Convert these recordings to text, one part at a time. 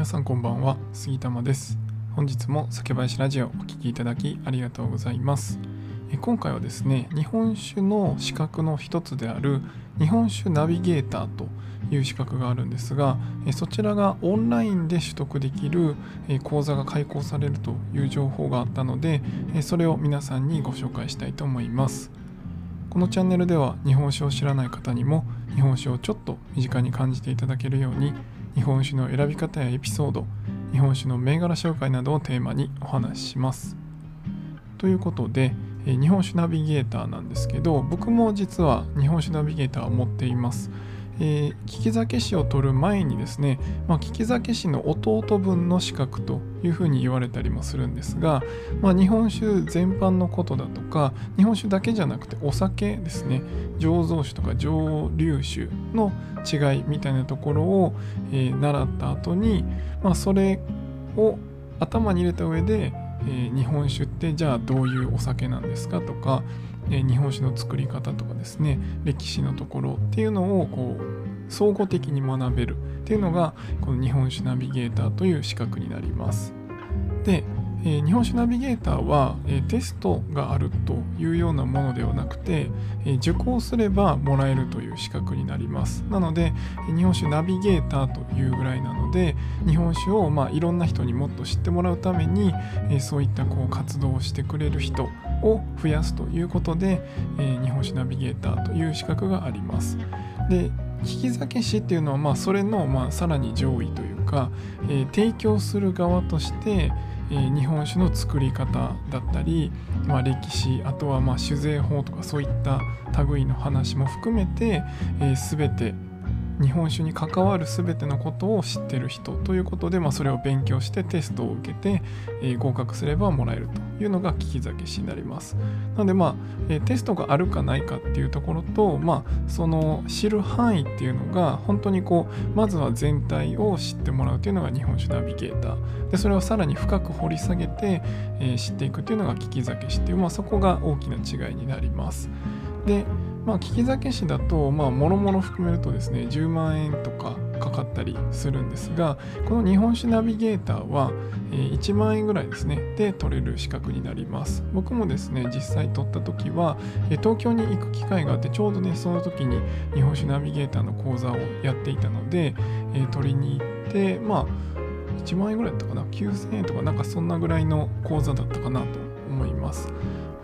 皆さんこんばんは杉玉です。本日も酒林ラジオお聴きいただきありがとうございます。え今回はですね日本酒の資格の一つである日本酒ナビゲーターという資格があるんですがえそちらがオンラインで取得できるえ講座が開講されるという情報があったのでえそれを皆さんにご紹介したいと思います。このチャンネルでは日本酒を知らない方にも日本酒をちょっと身近に感じていただけるように日本酒の選び方やエピソード日本酒の銘柄紹介などをテーマにお話しします。ということで日本酒ナビゲーターなんですけど僕も実は日本酒ナビゲーターを持っています。えー、利き酒師を取る前にですね、まあ、利き酒師の弟分の資格というふうに言われたりもするんですが、まあ、日本酒全般のことだとか日本酒だけじゃなくてお酒ですね醸造酒とか蒸留酒の違いみたいなところを、えー、習った後に、まあ、それを頭に入れた上で、えー、日本酒ってじゃあどういうお酒なんですかとかえ日本酒の作り方とかですね歴史のところっていうのをこう総合的に学べるっていうのがこの日本酒ナビゲーターという資格になります。でえー、日本酒ナビゲーターは、えー、テストがあるというようなものではなくて、えー、受講すればもらえるという資格になりますなのでえ日本酒ナビゲーターというぐらいなので日本酒を、まあ、いろんな人にもっと知ってもらうために、えそういったこう活動をしてくれる人を増やすということで、え日本酒ナビゲーターという資格がありますで引き酒師っていうのは、まあ、それの、まあ、さらに上位というか、え提供する側として、えー、日本酒の作り方だったり、まあ、歴史あとはまあ酒税法とかそういった類の話も含めて、えー、全て日本酒に関わる全てのことを知ってる人ということで、まあ、それを勉強してテストを受けて、えー、合格すればもらえるというのが利き酒師になります。なので、まあえー、テストがあるかないかっていうところと、まあ、その知る範囲っていうのが本当にこうまずは全体を知ってもらうというのが日本酒ナビゲーターでそれをさらに深く掘り下げて、えー、知っていくというのが利き酒師っていう、まあ、そこが大きな違いになります。でまあ、利き酒師だと、まあ、もろもろ含めるとですね、10万円とかかかったりするんですが、この日本酒ナビゲーターは、えー、1万円ぐらいですね、で取れる資格になります。僕もですね、実際取った時は、東京に行く機会があって、ちょうどね、その時に日本酒ナビゲーターの講座をやっていたので、取りに行って、まあ、1万円ぐらいだったかな、9000円とか、なんかそんなぐらいの講座だったかなと思います。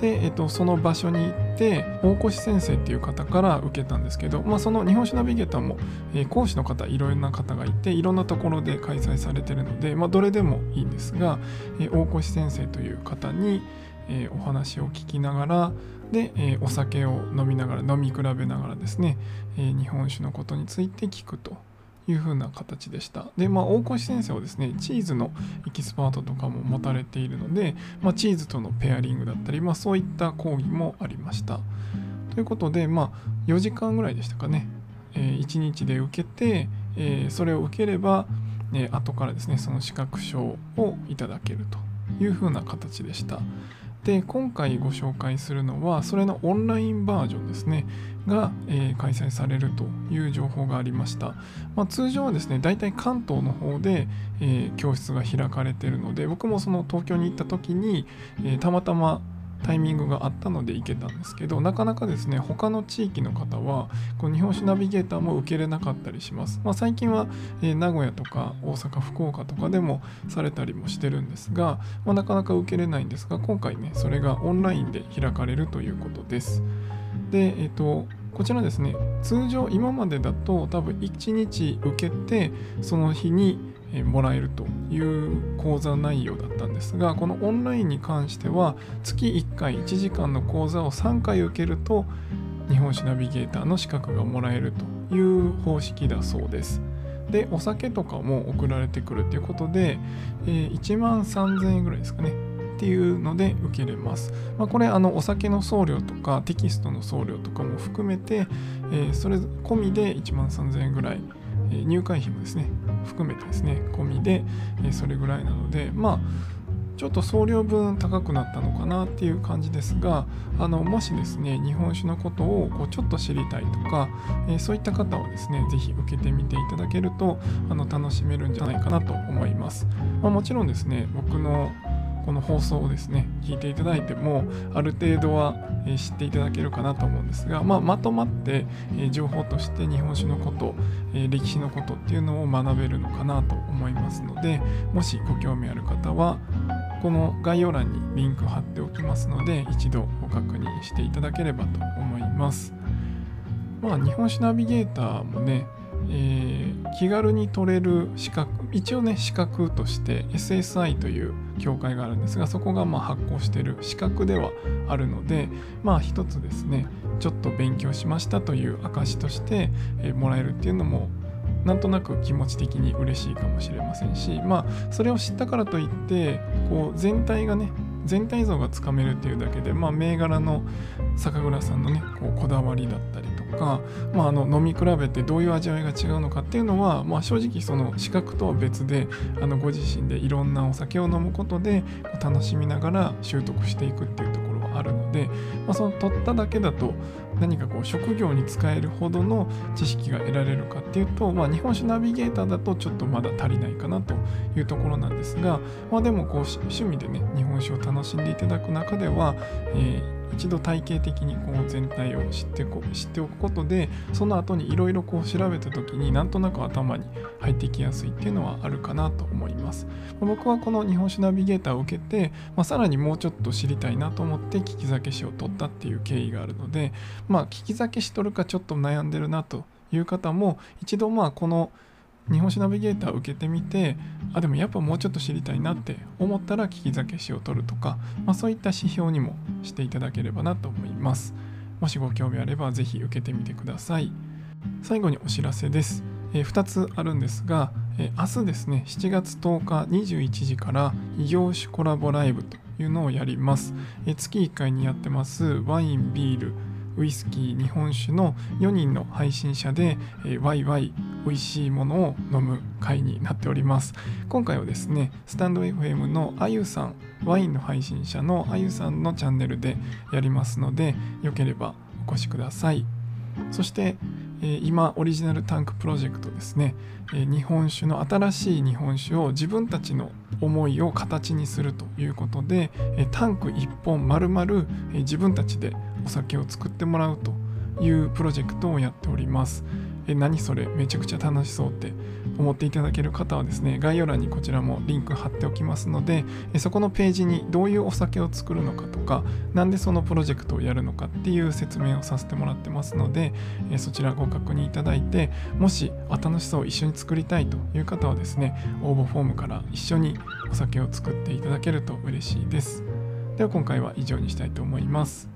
で、えっと、その場所に行って大越先生っていう方から受けたんですけど、まあ、その日本酒ナビゲーターも、えー、講師の方いろんな方がいていろんなところで開催されてるので、まあ、どれでもいいんですが、えー、大越先生という方に、えー、お話を聞きながらで、えお酒を飲みながら飲み比べながらですね、え日本酒のことについて聞くと。いう風な形でした。で、まあ、大越先生はですね、チーズのエキスパートとかも持たれているので、まあ、チーズとのペアリングだったり、まあ、そういった講義もありました。ということで、まあ、4時間ぐらいでしたかね、えー、1日で受けて、えー、それを受ければ、えー、後からですね、その資格証をいただけるという風な形でした。で今回ご紹介するのはそれのオンラインバージョンですねが、えー、開催されるという情報がありました、まあ、通常はですね大体関東の方で、えー、教室が開かれているので僕もその東京に行った時に、えー、たまたまタイミングがあったので行けたんですけどなかなかですね他の地域の方はこの日本酒ナビゲーターも受けれなかったりします、まあ、最近は、えー、名古屋とか大阪福岡とかでもされたりもしてるんですが、まあ、なかなか受けれないんですが今回ねそれがオンラインで開かれるということです。でえっ、ー、とこちらですね通常今までだと多分1日受けてその日にもらえるという講座内容だったんですがこのオンラインに関しては月1回1時間の講座を3回受けると日本酒ナビゲーターの資格がもらえるという方式だそうです。でお酒とかも送られてくるということで、え、1万3000円ぐらいですかねっていうので受けれます。まあ、これあのお酒の送料とかテキストの送料とかも含めて、えー、それ込みで1万3000円ぐらい入会費もですね含めてですね込みでそれぐらいなのでまあちょっと送料分高くなったのかなっていう感じですがあのもしですね日本酒のことをこうちょっと知りたいとか、えー、そういった方はですね是非受けてみていただけるとあの楽しめるんじゃないかなと思います、まあ、もちろんですね僕のこの放送をですね聞いていただいてもある程度は知っていただけるかなと思うんですが、まあ、まとまって情報として日本史のこと歴史のことっていうのを学べるのかなと思いますのでもしご興味ある方はこの概要欄にリンク貼っておきますので一度ご確認していただければと思います。まあ、日本史ナビゲーターもねえー、気軽に取れる資格一応ね資格として SSI という協会があるんですがそこがま発行してる資格ではあるのでまあ一つですねちょっと勉強しましたという証として、えー、もらえるっていうのもなんとなく気持ち的に嬉しいかもしれませんしまあそれを知ったからといってこう全体がね全体像がつかめるっていうだけで、まあ、銘柄の酒蔵さんのねこうこだわりだったりか、まあ、あの飲み比べてどういう味わいが違うのかっていうのは、まあ、正直その資格とは別であのご自身でいろんなお酒を飲むことで楽しみながら習得していくっていうところはあるので、まあ、その取っただけだと何かこう職業に使えるほどの知識が得られるかっていうと、まあ、日本酒ナビゲーターだとちょっとまだ足りないかなというところなんですが、まあ、でもこう趣味でね日本酒を楽しんでいただく中では、えー一度体系的にこう全体を知ってこ知っておくことでその後にいろいろこう調べた時になんとなく頭に入ってきやすいっていうのはあるかなと思います。僕はこの日本酒ナビゲーターを受けて、まあ、さらにもうちょっと知りたいなと思って聞き酒師を取ったっていう経緯があるのでまあ聞き酒師取るかちょっと悩んでるなという方も一度まあこの日本史ナビゲーターを受けてみてあでもやっぱもうちょっと知りたいなって思ったら聞き酒師を取るとか、まあ、そういった指標にもしていただければなと思います。もしご興味あれば是非受けてみてください。最後にお知らせです、えー、2つあるんですが、えー、明日ですね7月10日21時から異業種コラボライブというのをやります、えー、月1回にやってますワインビールウイスキー日本酒の4人の配信者で、えー、ワイワイ美味しいものを飲む会になっております。今回はですねスタンド FM のあゆさんワインの配信者のあゆさんのチャンネルでやりますのでよければお越しくださいそしてえ今オリジナルタンクプロジェクトですね、え日本酒の新しい日本酒を自分たちの思いを形にするということで、えタンク1本丸々、え自分たちでお酒を作ってもらうというプロジェクトをやっております。え何それ？めちゃくちゃ楽しそうって思っていただける方はですね概要欄にこちらもリンク貼っておきますのでそこのページにどういうお酒を作るのかとか何でそのプロジェクトをやるのかっていう説明をさせてもらってますのでそちらご確認いただいてもしあ楽しそう一緒に作りたいという方はですね応募フォームから一緒にお酒を作っていただけると嬉しいです。では今回は以上にしたいと思います。